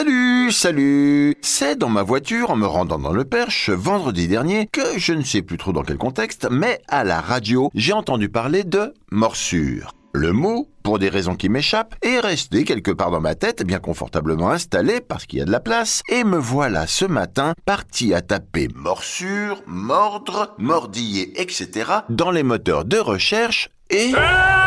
Salut, salut C'est dans ma voiture en me rendant dans le Perche vendredi dernier que je ne sais plus trop dans quel contexte, mais à la radio, j'ai entendu parler de morsure. Le mot, pour des raisons qui m'échappent, est resté quelque part dans ma tête, bien confortablement installé parce qu'il y a de la place, et me voilà ce matin parti à taper morsure, mordre, mordiller, etc. dans les moteurs de recherche et... Eh,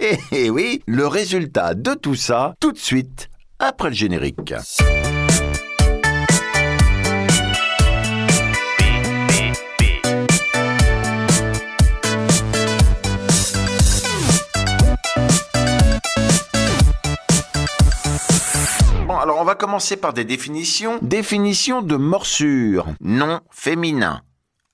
eh oui, le résultat de tout ça, tout de suite, après le générique. Alors on va commencer par des définitions. Définition de morsure. Nom féminin.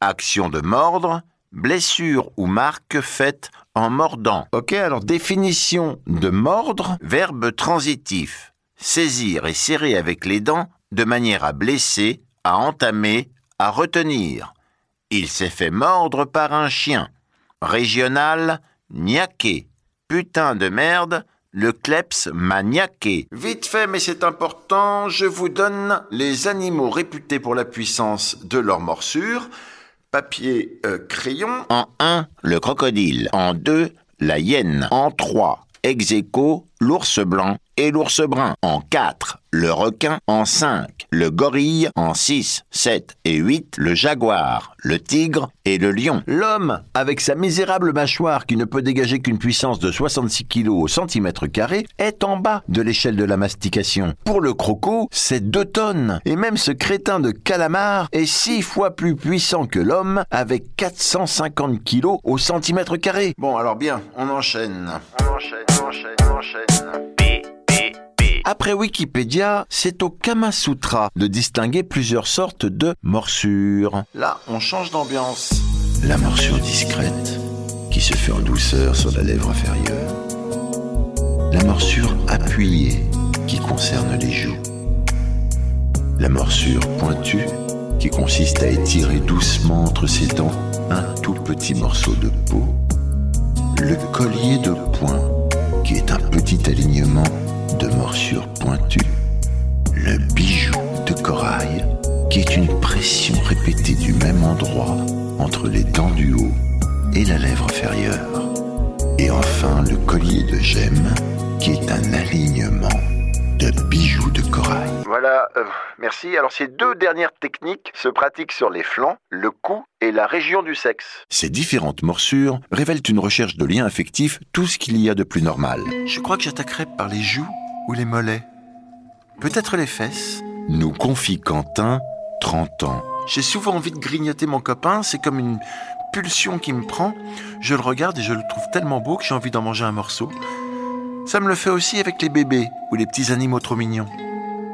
Action de mordre. Blessure ou marque faite en mordant. Ok, alors définition de mordre. Verbe transitif. Saisir et serrer avec les dents de manière à blesser, à entamer, à retenir. Il s'est fait mordre par un chien. Régional, niaqué. Putain de merde, le kleps maniaqué. Vite fait, mais c'est important, je vous donne les animaux réputés pour la puissance de leur morsure. Papier, euh, crayon. En 1, le crocodile. En 2, la hyène. En 3, ex l'ours blanc et l'ours brun. En 4, le requin. En 5, le gorille. En 6, 7 et 8, le jaguar, le tigre et le lion. L'homme, avec sa misérable mâchoire qui ne peut dégager qu'une puissance de 66 kg au centimètre carré, est en bas de l'échelle de la mastication. Pour le croco, c'est 2 tonnes. Et même ce crétin de calamar est 6 fois plus puissant que l'homme avec 450 kg au centimètre carré. Bon, alors bien, on enchaîne. On enchaîne, on enchaîne, on enchaîne. Après Wikipédia, c'est au Kama Sutra de distinguer plusieurs sortes de morsures. Là, on change d'ambiance. La morsure discrète, qui se fait en douceur sur la lèvre inférieure. La morsure appuyée, qui concerne les joues. La morsure pointue, qui consiste à étirer doucement entre ses dents un tout petit morceau de peau. Le collier de poing, qui est un petit alignement de morsures pointues, le bijou de corail, qui est une pression répétée du même endroit entre les dents du haut et la lèvre inférieure, et enfin le collier de gemme, qui est un alignement de bijoux de corail. Voilà, euh, merci. Alors ces deux dernières techniques se pratiquent sur les flancs, le cou et la région du sexe. Ces différentes morsures révèlent une recherche de liens affectifs, tout ce qu'il y a de plus normal. Je crois que j'attaquerai par les joues ou les mollets. Peut-être les fesses Nous confie Quentin, 30 ans. J'ai souvent envie de grignoter mon copain, c'est comme une pulsion qui me prend. Je le regarde et je le trouve tellement beau que j'ai envie d'en manger un morceau. Ça me le fait aussi avec les bébés ou les petits animaux trop mignons.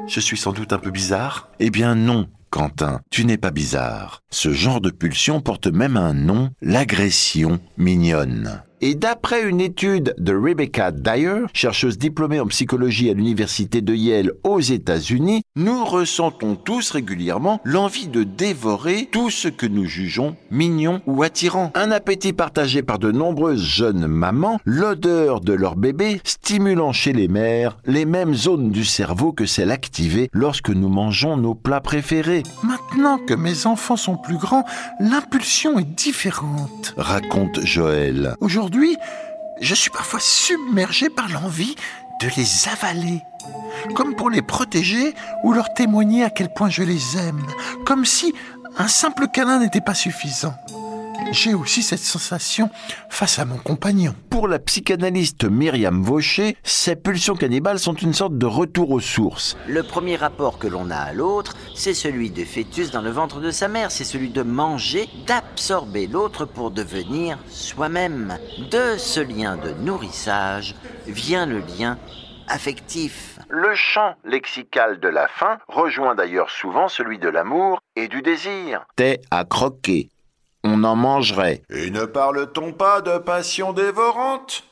Je suis sans doute un peu bizarre Eh bien non, Quentin, tu n'es pas bizarre. Ce genre de pulsion porte même un nom, l'agression mignonne. Et d'après une étude de Rebecca Dyer, chercheuse diplômée en psychologie à l'université de Yale aux États-Unis, nous ressentons tous régulièrement l'envie de dévorer tout ce que nous jugeons mignon ou attirant. Un appétit partagé par de nombreuses jeunes mamans, l'odeur de leur bébé stimulant chez les mères les mêmes zones du cerveau que celles activées lorsque nous mangeons nos plats préférés. Maintenant que mes enfants sont plus grands, l'impulsion est différente. Raconte Joël. Aujourd'hui, je suis parfois submergé par l'envie de les avaler. Comme pour les protéger ou leur témoigner à quel point je les aime. Comme si un simple câlin n'était pas suffisant. J'ai aussi cette sensation face à mon compagnon. Pour la psychanalyste Myriam Vaucher, ces pulsions cannibales sont une sorte de retour aux sources. Le premier rapport que l'on a à l'autre, c'est celui de fœtus dans le ventre de sa mère, c'est celui de manger, d'absorber l'autre pour devenir soi-même. De ce lien de nourrissage vient le lien affectif. Le champ lexical de la faim rejoint d'ailleurs souvent celui de l'amour et du désir. T'es à croquer. On en mangerait. Et ne parle-t-on pas de passion dévorante?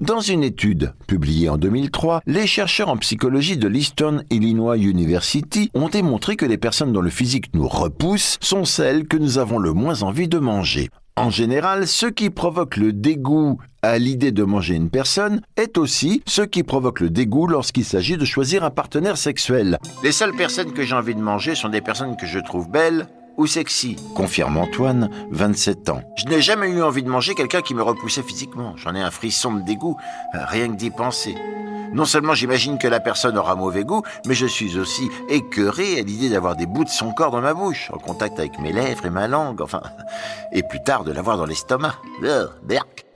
Dans une étude publiée en 2003, les chercheurs en psychologie de l'Eastern Illinois University ont démontré que les personnes dont le physique nous repousse sont celles que nous avons le moins envie de manger. En général, ce qui provoque le dégoût à l'idée de manger une personne est aussi ce qui provoque le dégoût lorsqu'il s'agit de choisir un partenaire sexuel. Les seules personnes que j'ai envie de manger sont des personnes que je trouve belles ou sexy, confirme Antoine, 27 ans. Je n'ai jamais eu envie de manger quelqu'un qui me repoussait physiquement. J'en ai un frisson de dégoût, rien que d'y penser. Non seulement j'imagine que la personne aura mauvais goût, mais je suis aussi écœuré à l'idée d'avoir des bouts de son corps dans ma bouche, en contact avec mes lèvres et ma langue, enfin, et plus tard de l'avoir dans l'estomac.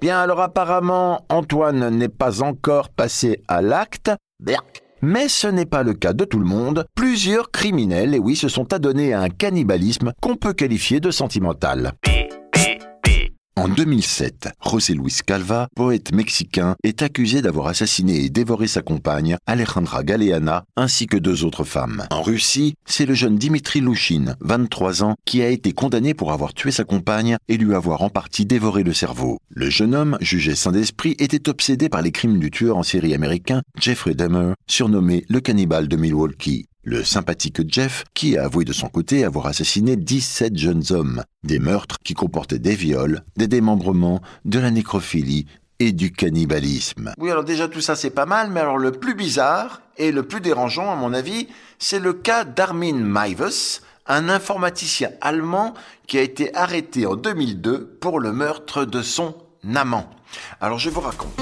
Bien alors apparemment, Antoine n'est pas encore passé à l'acte. Berk. Mais ce n'est pas le cas de tout le monde. Plusieurs criminels, et oui, se sont adonnés à un cannibalisme qu'on peut qualifier de sentimental. En 2007, José Luis Calva, poète mexicain, est accusé d'avoir assassiné et dévoré sa compagne, Alejandra Galeana, ainsi que deux autres femmes. En Russie, c'est le jeune Dimitri Louchine, 23 ans, qui a été condamné pour avoir tué sa compagne et lui avoir en partie dévoré le cerveau. Le jeune homme, jugé saint d'esprit, était obsédé par les crimes du tueur en série américain Jeffrey Dahmer, surnommé le cannibale de Milwaukee le sympathique Jeff, qui a avoué de son côté avoir assassiné 17 jeunes hommes, des meurtres qui comportaient des viols, des démembrements, de la nécrophilie et du cannibalisme. Oui, alors déjà tout ça c'est pas mal, mais alors le plus bizarre et le plus dérangeant à mon avis, c'est le cas d'Armin Maives, un informaticien allemand qui a été arrêté en 2002 pour le meurtre de son amant. Alors je vous raconte.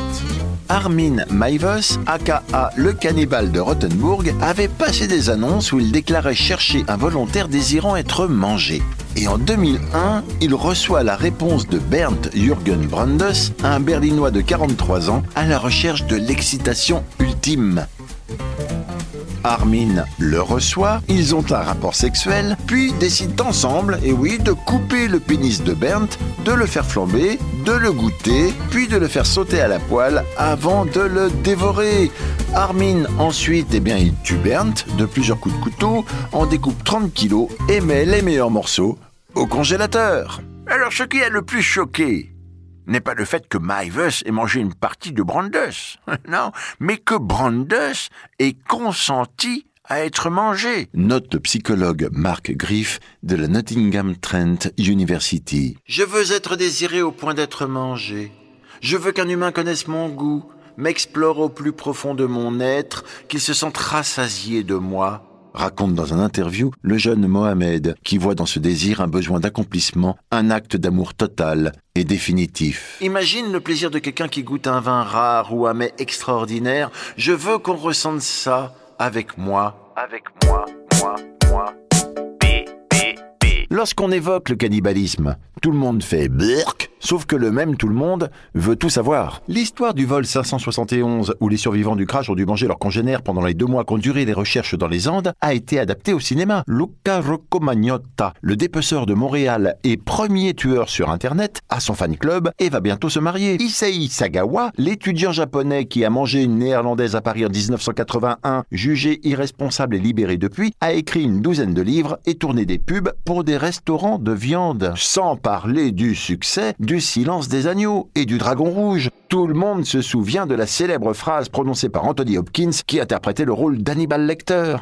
Armin Maivos, aka le cannibale de Rothenburg, avait passé des annonces où il déclarait chercher un volontaire désirant être mangé. Et en 2001, il reçoit la réponse de Bernd Jürgen Brandes, un Berlinois de 43 ans, à la recherche de l'excitation ultime. Armin le reçoit, ils ont un rapport sexuel, puis décident ensemble, et oui, de couper le pénis de Bernd, de le faire flamber, de le goûter, puis de le faire sauter à la poêle avant de le dévorer. Armin ensuite, eh bien, il tue Bernd de plusieurs coups de couteau, en découpe 30 kilos et met les meilleurs morceaux au congélateur. Alors ce qui a le plus choqué, n'est pas le fait que Mivers ait mangé une partie de Brandes, non, mais que Brandes ait consenti à être mangé. Note le psychologue Mark Griff de la Nottingham Trent University. Je veux être désiré au point d'être mangé. Je veux qu'un humain connaisse mon goût, m'explore au plus profond de mon être, qu'il se sente rassasié de moi, raconte dans un interview le jeune Mohamed, qui voit dans ce désir un besoin d'accomplissement, un acte d'amour total et définitif. Imagine le plaisir de quelqu'un qui goûte un vin rare ou un mets extraordinaire. Je veux qu'on ressente ça avec moi, avec moi, moi, moi. Lorsqu'on évoque le cannibalisme, tout le monde fait burk Sauf que le même tout le monde veut tout savoir. L'histoire du vol 571, où les survivants du crash ont dû manger leurs congénères pendant les deux mois qu'ont duré les recherches dans les Andes, a été adaptée au cinéma. Luca Rocco Magnotta, le dépeceur de Montréal et premier tueur sur Internet, a son fan club et va bientôt se marier. Issei Sagawa, l'étudiant japonais qui a mangé une néerlandaise à Paris en 1981, jugé irresponsable et libéré depuis, a écrit une douzaine de livres et tourné des pubs pour des restaurants de viande. Sans parler du succès du silence des agneaux et du dragon rouge. Tout le monde se souvient de la célèbre phrase prononcée par Anthony Hopkins qui interprétait le rôle d'Hannibal Lecter.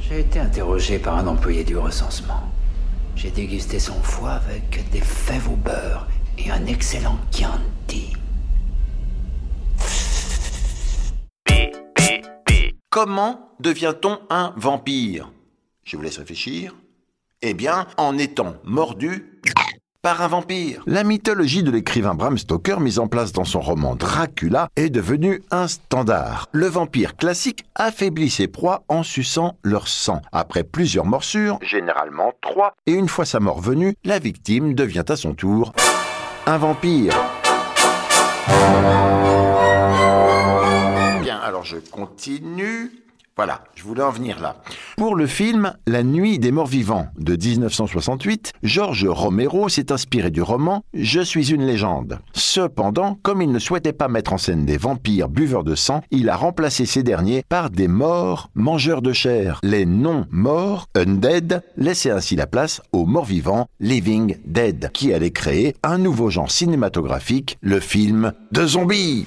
J'ai été interrogé par un employé du recensement. J'ai dégusté son foie avec des fèves au beurre et un excellent Chianti. Comment devient-on un vampire? Je vous laisse réfléchir. Eh bien, en étant mordu par un vampire. La mythologie de l'écrivain Bram Stoker, mise en place dans son roman Dracula, est devenue un standard. Le vampire classique affaiblit ses proies en suçant leur sang. Après plusieurs morsures, généralement trois, et une fois sa mort venue, la victime devient à son tour un vampire. Bien, alors je continue. Voilà, je voulais en venir là. Pour le film La nuit des morts vivants de 1968, Georges Romero s'est inspiré du roman Je suis une légende. Cependant, comme il ne souhaitait pas mettre en scène des vampires buveurs de sang, il a remplacé ces derniers par des morts mangeurs de chair. Les non-morts, undead, laissaient ainsi la place aux morts vivants, living dead, qui allait créer un nouveau genre cinématographique, le film de zombies.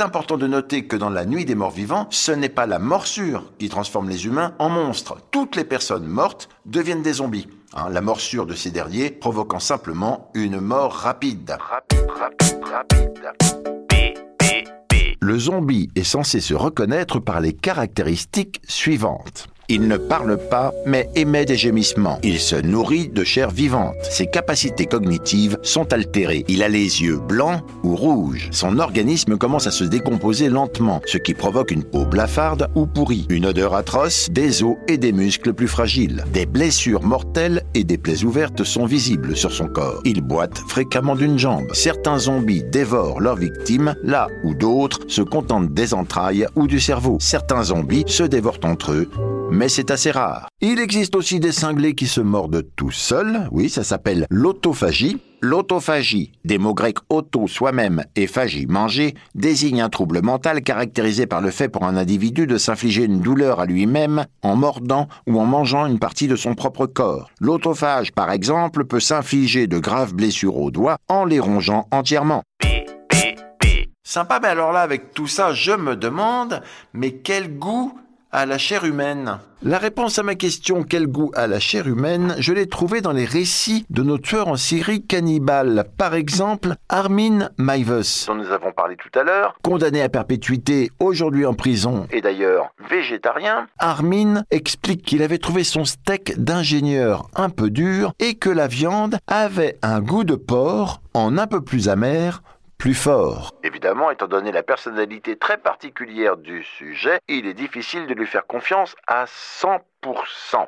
Est important de noter que dans la nuit des morts vivants, ce n'est pas la morsure qui transforme les humains en monstres. Toutes les personnes mortes deviennent des zombies. Hein, la morsure de ces derniers provoquant simplement une mort rapide. Rapide, rapide, rapide. Le zombie est censé se reconnaître par les caractéristiques suivantes. Il ne parle pas, mais émet des gémissements. Il se nourrit de chair vivante. Ses capacités cognitives sont altérées. Il a les yeux blancs ou rouges. Son organisme commence à se décomposer lentement, ce qui provoque une peau blafarde ou pourrie, une odeur atroce, des os et des muscles plus fragiles. Des blessures mortelles et des plaies ouvertes sont visibles sur son corps. Il boite fréquemment d'une jambe. Certains zombies dévorent leurs victimes, là où d'autres se contentent des entrailles ou du cerveau. Certains zombies se dévorent entre eux mais c'est assez rare. Il existe aussi des cinglés qui se mordent tout seuls, oui, ça s'appelle l'autophagie. L'autophagie, des mots grecs auto, soi-même, et phagie, manger, désigne un trouble mental caractérisé par le fait pour un individu de s'infliger une douleur à lui-même en mordant ou en mangeant une partie de son propre corps. L'autophage, par exemple, peut s'infliger de graves blessures aux doigts en les rongeant entièrement. Sympa, mais alors là, avec tout ça, je me demande, mais quel goût à la chair humaine La réponse à ma question quel goût a la chair humaine, je l'ai trouvée dans les récits de nos tueurs en série cannibales. Par exemple, Armin Maives, dont nous avons parlé tout à l'heure, condamné à perpétuité, aujourd'hui en prison et d'ailleurs végétarien. Armin explique qu'il avait trouvé son steak d'ingénieur un peu dur et que la viande avait un goût de porc en un peu plus amer plus fort. Évidemment, étant donné la personnalité très particulière du sujet, il est difficile de lui faire confiance à 100%.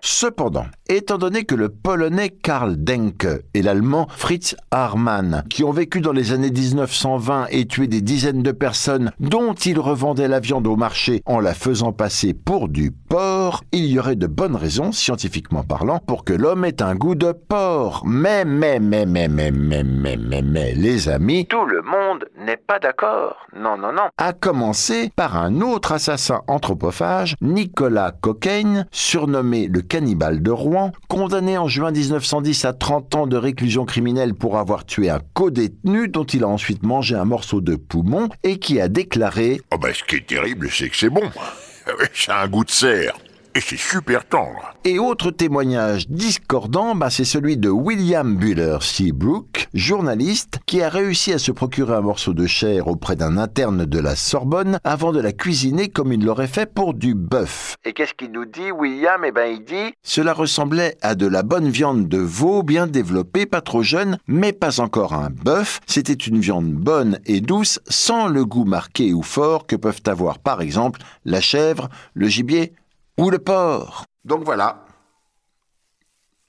Cependant, étant donné que le polonais Karl Denke et l'allemand Fritz Haarmann, qui ont vécu dans les années 1920 et tué des dizaines de personnes dont ils revendaient la viande au marché en la faisant passer pour du porc, il y aurait de bonnes raisons, scientifiquement parlant, pour que l'homme ait un goût de porc. Mais, mais, mais, mais, mais, mais, mais, mais, mais, les amis, tout le monde n'est pas d'accord. Non, non, non. À commencer par un autre assassin anthropophage, Nicolas Cocaine, sur surnommé le cannibale de Rouen, condamné en juin 1910 à 30 ans de réclusion criminelle pour avoir tué un co-détenu dont il a ensuite mangé un morceau de poumon et qui a déclaré Oh ben ce qui est terrible, c'est que c'est bon. Ça a un goût de cerf. Et c'est super tendre. Et autre témoignage discordant, bah, c'est celui de William Buller Seabrook, journaliste, qui a réussi à se procurer un morceau de chair auprès d'un interne de la Sorbonne avant de la cuisiner comme il l'aurait fait pour du bœuf. Et qu'est-ce qu'il nous dit, William? Eh ben, il dit Cela ressemblait à de la bonne viande de veau bien développée, pas trop jeune, mais pas encore un bœuf. C'était une viande bonne et douce, sans le goût marqué ou fort que peuvent avoir par exemple la chèvre, le gibier ou le porc. Donc voilà.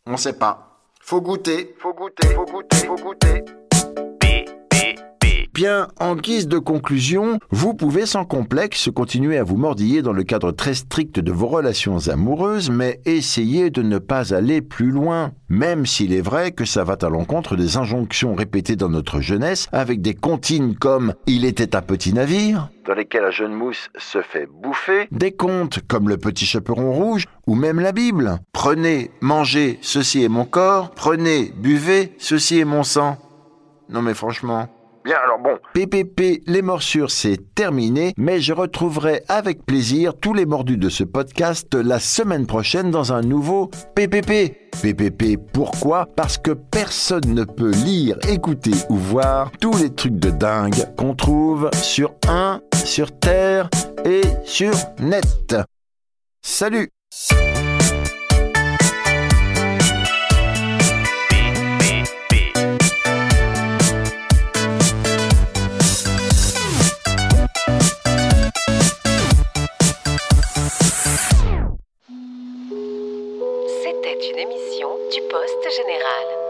On sait pas. Faut goûter, faut goûter, faut goûter, faut goûter. Bien, en guise de conclusion, vous pouvez sans complexe continuer à vous mordiller dans le cadre très strict de vos relations amoureuses, mais essayez de ne pas aller plus loin, même s'il est vrai que ça va à l'encontre des injonctions répétées dans notre jeunesse avec des comptines comme Il était un petit navire, dans lesquels la jeune mousse se fait bouffer, des contes comme Le Petit Chaperon Rouge ou même la Bible. Prenez, mangez, ceci est mon corps, prenez, buvez, ceci est mon sang. Non mais franchement. Bien, alors bon. PPP, les morsures, c'est terminé, mais je retrouverai avec plaisir tous les mordus de ce podcast la semaine prochaine dans un nouveau PPP. PPP, pourquoi? Parce que personne ne peut lire, écouter ou voir tous les trucs de dingue qu'on trouve sur 1, sur Terre et sur Net. Salut Poste Général.